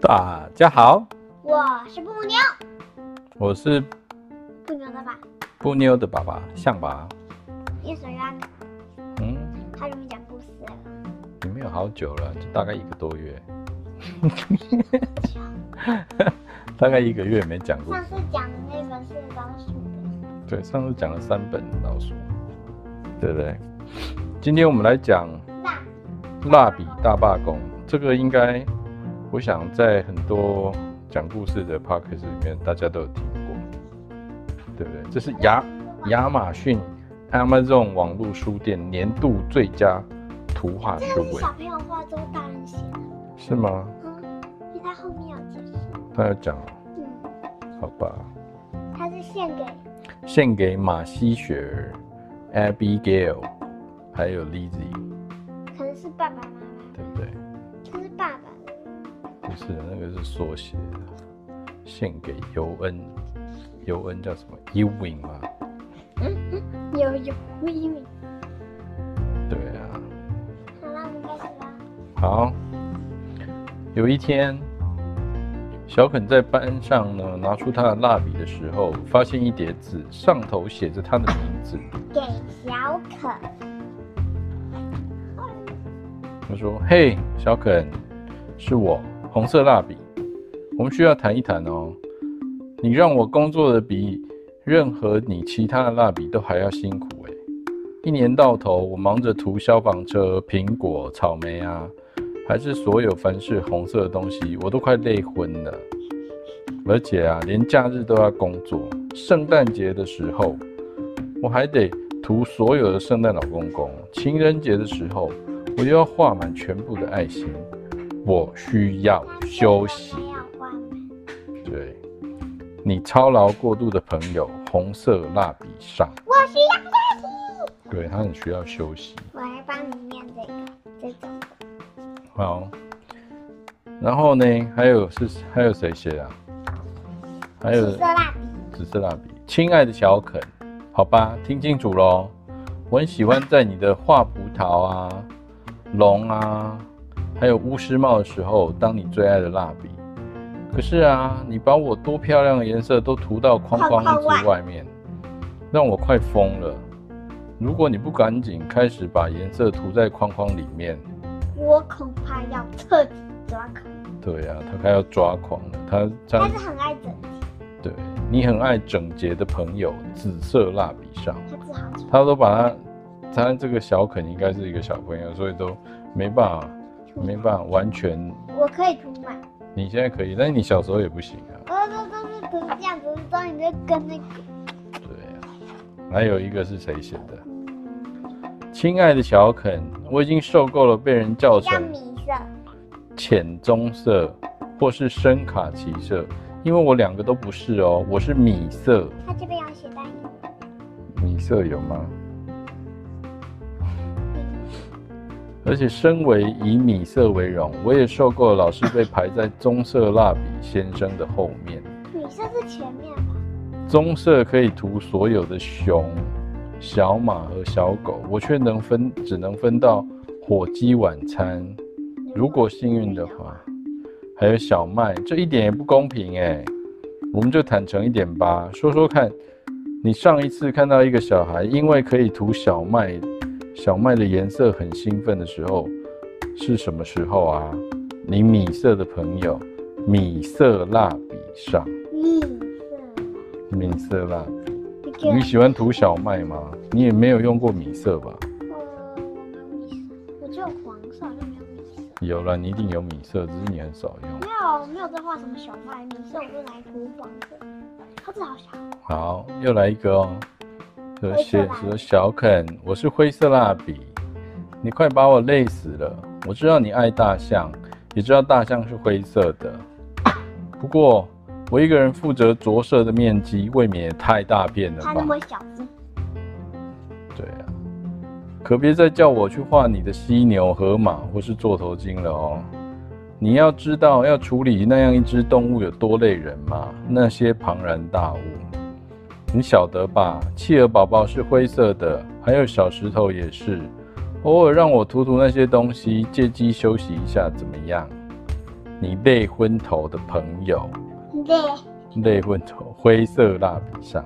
大家好，我是布妞，我是布妞的爸，布妞的爸爸，象爸。你手要嗯，他容易讲故事了。也没有好久了，就大概一个多月，大概一个月没讲故事。上次讲的那本是老鼠的，对，上次讲了三本老鼠，对不对？今天我们来讲蜡蜡笔大罢工，这个应该。我想在很多讲故事的 podcast 里面，大家都有听过，对不对？这是亚亚马逊 Amazon 网络书店年度最佳图画书。小朋友画，中大人写的。是吗？嗯，因为他后面有解释。他要讲。嗯。好吧。他是献给献给马西雪儿、Abigail，还有 Lizzie。可能是爸爸是，那个是缩写的，献给尤恩，尤恩叫什么？Ewing 吗？嗯嗯，有有 Ewing。对啊。好了，我们开始吧。好。有一天，小肯在班上呢，拿出他的蜡笔的时候，发现一叠字，上头写着他的名字。给小肯。他说：“嘿，小肯，是我。”红色蜡笔，我们需要谈一谈哦。你让我工作的比任何你其他的蜡笔都还要辛苦诶。一年到头，我忙着涂消防车、苹果、草莓啊，还是所有凡是红色的东西，我都快累昏了。而且啊，连假日都要工作。圣诞节的时候，我还得涂所有的圣诞老公公。情人节的时候，我又要画满全部的爱心。我需要休息。对，你操劳过度的朋友，红色蜡笔上。我需要休息。对，他很需要休息。我来帮你念这个，这种。好。然后呢？还有是还有谁写啊？还有紫色蜡笔。紫色蜡笔。亲爱的小肯，好吧，听清楚喽。我很喜欢在你的画葡萄啊，龙啊。还有巫师帽的时候，当你最爱的蜡笔。可是啊，你把我多漂亮的颜色都涂到框框子外面，让我快疯了。如果你不赶紧开始把颜色涂在框框里面，我恐怕要彻底抓狂。对呀、啊，他快要抓狂了。他他是很爱整洁。对，你很爱整洁的朋友，紫色蜡笔上。他都把他，他这个小肯应该是一个小朋友，所以都没办法。没办法，完全。我可以涂满。你现在可以，但是你小时候也不行啊。我都都是涂这样子，所以你就跟那个。对啊。还有一个是谁写的？亲爱的小肯，我已经受够了被人叫成米色、浅棕色或是深卡其色，因为我两个都不是哦，我是米色。他这边要写单音。米色有吗？而且，身为以米色为荣，我也受够了老是被排在棕色蜡笔先生的后面。米色是前面吧？棕色可以涂所有的熊、小马和小狗，我却能分，只能分到火鸡晚餐。如果幸运的话，还有小麦，这一点也不公平哎。我们就坦诚一点吧，说说看，你上一次看到一个小孩因为可以涂小麦。小麦的颜色很兴奋的时候是什么时候啊？你米色的朋友，米色蜡笔上。米色。米色蜡笔。你喜欢涂小麦吗？你也没有用过米色吧？呃，我没有米色，我只有黄色，就没有米色。有了，你一定有米色，只是你很少用。没有，没有在画什么小麦，米色我就来涂黄色。它字好小。好，又来一个哦。写着小肯，我是灰色蜡笔，你快把我累死了。我知道你爱大象，也知道大象是灰色的。不过我一个人负责着色的面积未免也太大片了吧？它那么小字。对啊，可别再叫我去画你的犀牛、河马或是座头鲸了哦。你要知道要处理那样一只动物有多累人吗？那些庞然大物。你晓得吧？企鹅宝宝是灰色的，还有小石头也是。偶尔让我涂涂那些东西，借机休息一下，怎么样？你累昏头的朋友，累累昏头灰色蜡笔上，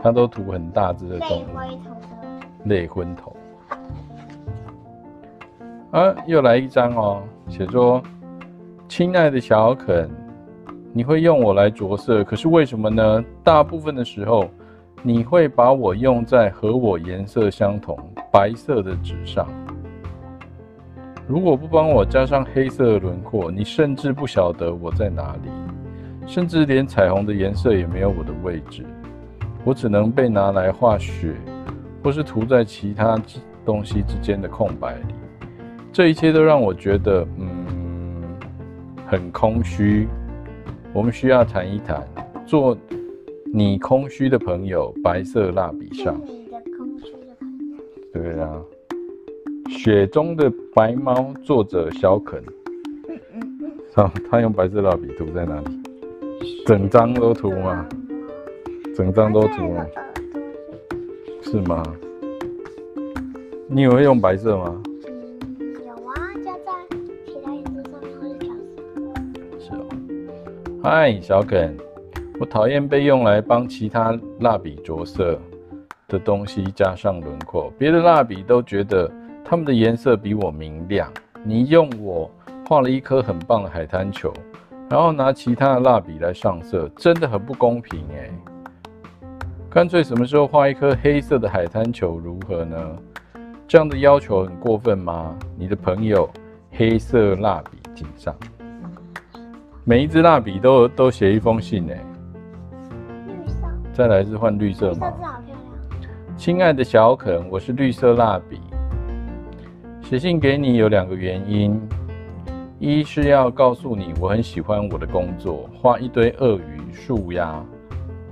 他都涂很大只的动物，类灰头的类昏头。啊，又来一张哦，写说，亲爱的小肯，你会用我来着色，可是为什么呢？大部分的时候，你会把我用在和我颜色相同白色的纸上。如果不帮我加上黑色的轮廓，你甚至不晓得我在哪里，甚至连彩虹的颜色也没有我的位置。我只能被拿来画雪，或是涂在其他东西之间的空白里。这一切都让我觉得，嗯，很空虚。我们需要谈一谈，做你空虚的朋友，白色蜡笔上。你的空虚的朋友。对啊。雪中的白猫，作者小肯。好，他用白色蜡笔涂在哪里？整张都涂吗？整张都涂吗？是吗？你也会用白色吗？嗨，小肯，我讨厌被用来帮其他蜡笔着色的东西加上轮廓，别的蜡笔都觉得。它们的颜色比我明亮。你用我画了一颗很棒的海滩球，然后拿其他的蜡笔来上色，真的很不公平哎。干脆什么时候画一颗黑色的海滩球如何呢？这样的要求很过分吗？你的朋友黑色蜡笔敬上。每一支蜡笔都都写一封信呢。绿色。再来是换绿色吗？绿色字好漂亮。亲爱的小肯，我是绿色蜡笔。写信给你有两个原因，一是要告诉你我很喜欢我的工作，画一堆鳄鱼、树鸭、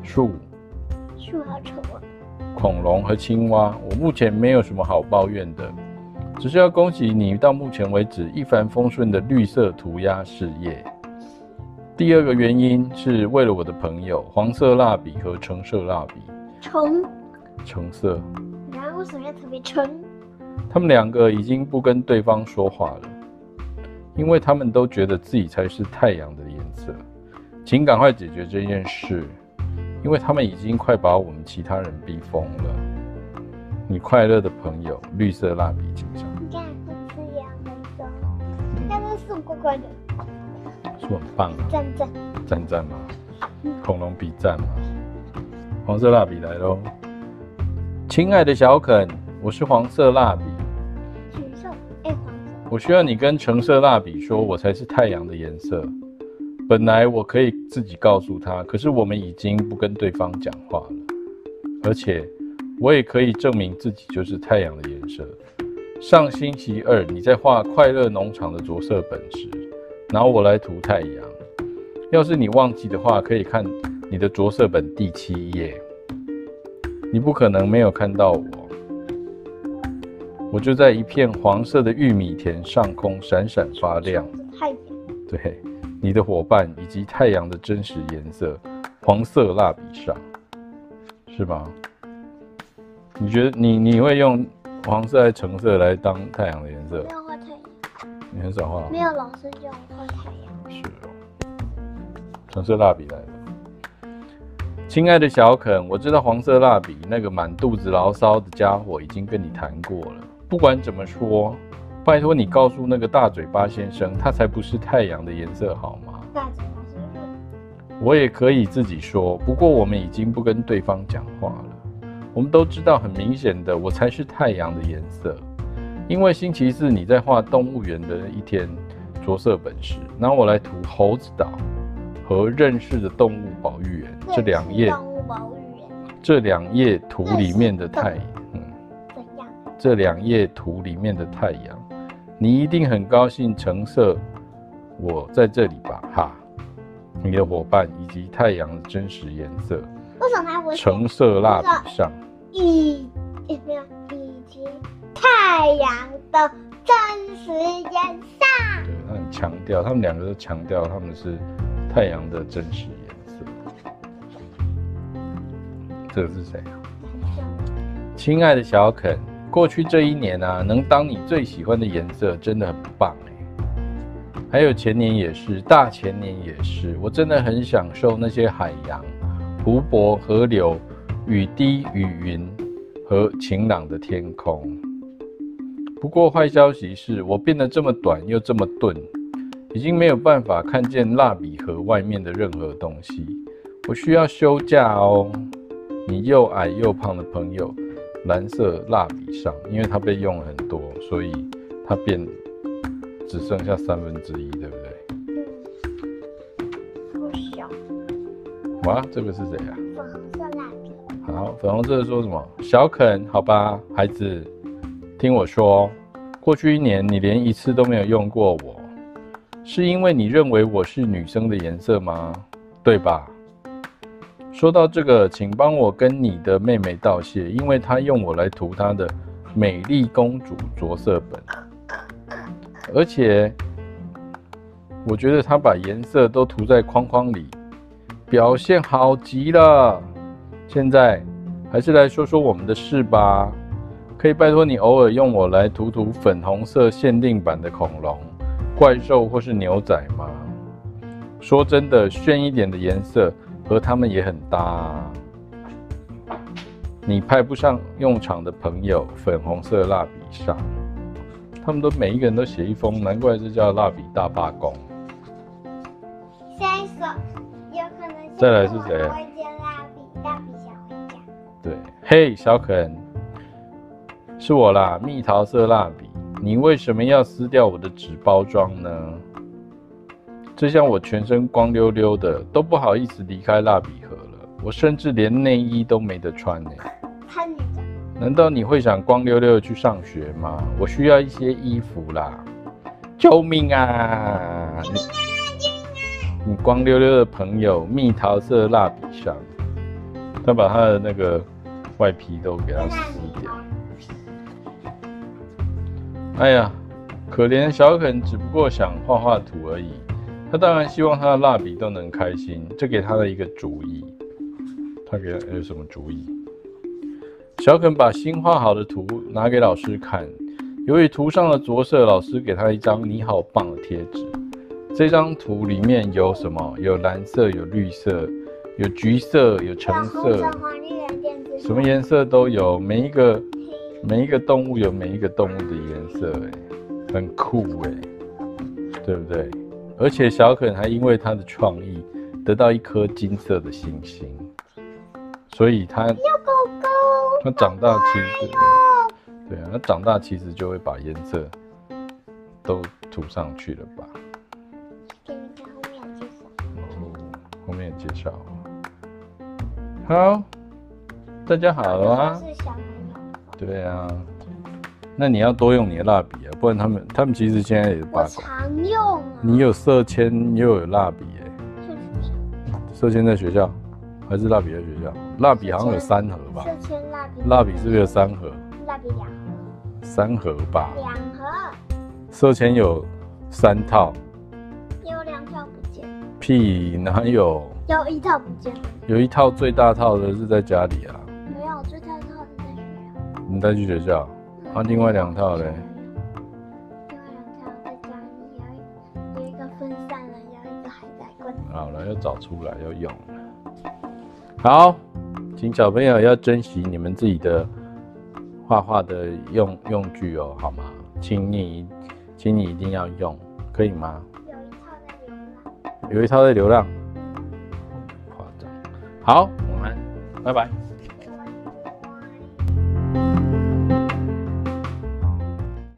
树、树好丑啊，恐龙和青蛙。我目前没有什么好抱怨的，只是要恭喜你到目前为止一帆风顺的绿色涂鸦事业。第二个原因是为了我的朋友黄色蜡笔和橙色蜡笔。橙。橙色。然后为什么要特别橙？他们两个已经不跟对方说话了，因为他们都觉得自己才是太阳的颜色。请赶快解决这件事，因为他们已经快把我们其他人逼疯了。你快乐的朋友，绿色蜡笔请上。你看，不吃羊很爽，那都是送乖乖的，是很棒啊！赞赞赞赞吗？恐龙比赞吗？黄色蜡笔来喽，亲爱的小肯。我是黄色蜡笔，橘色，哎，黄色。我需要你跟橙色蜡笔说，我才是太阳的颜色。本来我可以自己告诉他，可是我们已经不跟对方讲话了。而且，我也可以证明自己就是太阳的颜色。上星期二你在画快乐农场的着色本时，然后我来涂太阳。要是你忘记的话，可以看你的着色本第七页。你不可能没有看到我。我就在一片黄色的玉米田上空闪闪发亮。太阳。对，你的伙伴以及太阳的真实颜色，黄色蜡笔上，是吗？你觉得你你会用黄色还是橙色来当太阳的颜色？你很少画。没有老师叫我画太阳。是哦。橙色蜡笔来了。亲爱的小肯，我知道黄色蜡笔那个满肚子牢骚的家伙已经跟你谈过了。不管怎么说，拜托你告诉那个大嘴巴先生，他才不是太阳的颜色，好吗？大嘴巴先生，我也可以自己说，不过我们已经不跟对方讲话了。我们都知道，很明显的，我才是太阳的颜色。因为星期四你在画动物园的一天着色本时，然后我来涂猴子岛和认识的动物保育园这两页，动物保育园这两页图里面的太阳。怎样这两页图里面的太阳，你一定很高兴。橙色，我在这里吧，哈。你的伙伴以及太阳的真实颜色。为什么我橙色蜡笔上？以没有以及太阳的真实颜色。对，他很强调，他们两个都强调他们是太阳的真实颜色。这个是谁啊？亲爱的小肯。过去这一年啊，能当你最喜欢的颜色真的很棒哎。还有前年也是，大前年也是。我真的很享受那些海洋、湖泊、河流、雨滴、雨云和晴朗的天空。不过坏消息是我变得这么短又这么钝，已经没有办法看见蜡笔盒外面的任何东西。我需要休假哦。你又矮又胖的朋友，蓝色蜡笔上，因为它被用了很多，所以它变只剩下三分之一，对不对？嗯，不小。哇，这个是谁啊？粉红色蜡笔。好，粉红色说什么？小肯，好吧，孩子，听我说，过去一年你连一次都没有用过我，是因为你认为我是女生的颜色吗？对吧？说到这个，请帮我跟你的妹妹道谢，因为她用我来涂她的美丽公主着色本，而且我觉得她把颜色都涂在框框里，表现好极了。现在还是来说说我们的事吧，可以拜托你偶尔用我来涂涂粉红色限定版的恐龙、怪兽或是牛仔吗？说真的，炫一点的颜色。和他们也很搭啊。你派不上用场的朋友，粉红色蜡笔上，他们都每一个人都写一封，难怪这叫蜡笔大罢工。下一首有可能再来是谁啊？蜡笔，蜡笔小回家。对，嘿，小肯，是我啦，蜜桃色蜡笔，你为什么要撕掉我的纸包装呢？这下我全身光溜溜的，都不好意思离开蜡笔盒了。我甚至连内衣都没得穿呢。看你的。难道你会想光溜溜的去上学吗？我需要一些衣服啦！救命啊！救命啊！救命啊！你光溜溜的朋友，蜜桃色蜡笔上，他把他的那个外皮都给他撕掉。哎呀，可怜小肯，只不过想画画图而已。他当然希望他的蜡笔都能开心，这给他的一个主意。他给他有什么主意？小肯把新画好的图拿给老师看，由于图上的着色，老师给他一张“你好棒”的贴纸。这张图里面有什么？有蓝色，有绿色，有橘色，有橙色，什么颜色都有。每一个每一个动物有每一个动物的颜色，哎，很酷哎，对不对？而且小肯还因为他的创意得到一颗金色的星星，所以他他长大其实对啊，他长大其实就会把颜色都涂上去了吧？给你看后面介绍。哦，后面介绍。好，大家好啊。对啊。那你要多用你的蜡笔啊，不然他们他们其实现在也罢工。常用啊。你有色铅又有蜡笔哎。色铅在学校，还是蜡笔在学校？蜡笔好像有三盒吧。色铅蜡笔。蜡笔是不是有三盒？蜡笔两盒。三盒吧。两盒。色铅有三套。有两套不见。屁，哪有？有一套不见。有一套最大套的是在家里啊。你带去学校。啊，另外两套嘞？另外两套在家里，有有一个分散了，有一个还在滚。好了，要找出来要用。好，请小朋友要珍惜你们自己的画画的用用具哦，好吗？请你，请你一定要用，可以吗？有一套在流浪。有一套在流浪。夸张。好，我们拜拜。